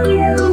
you.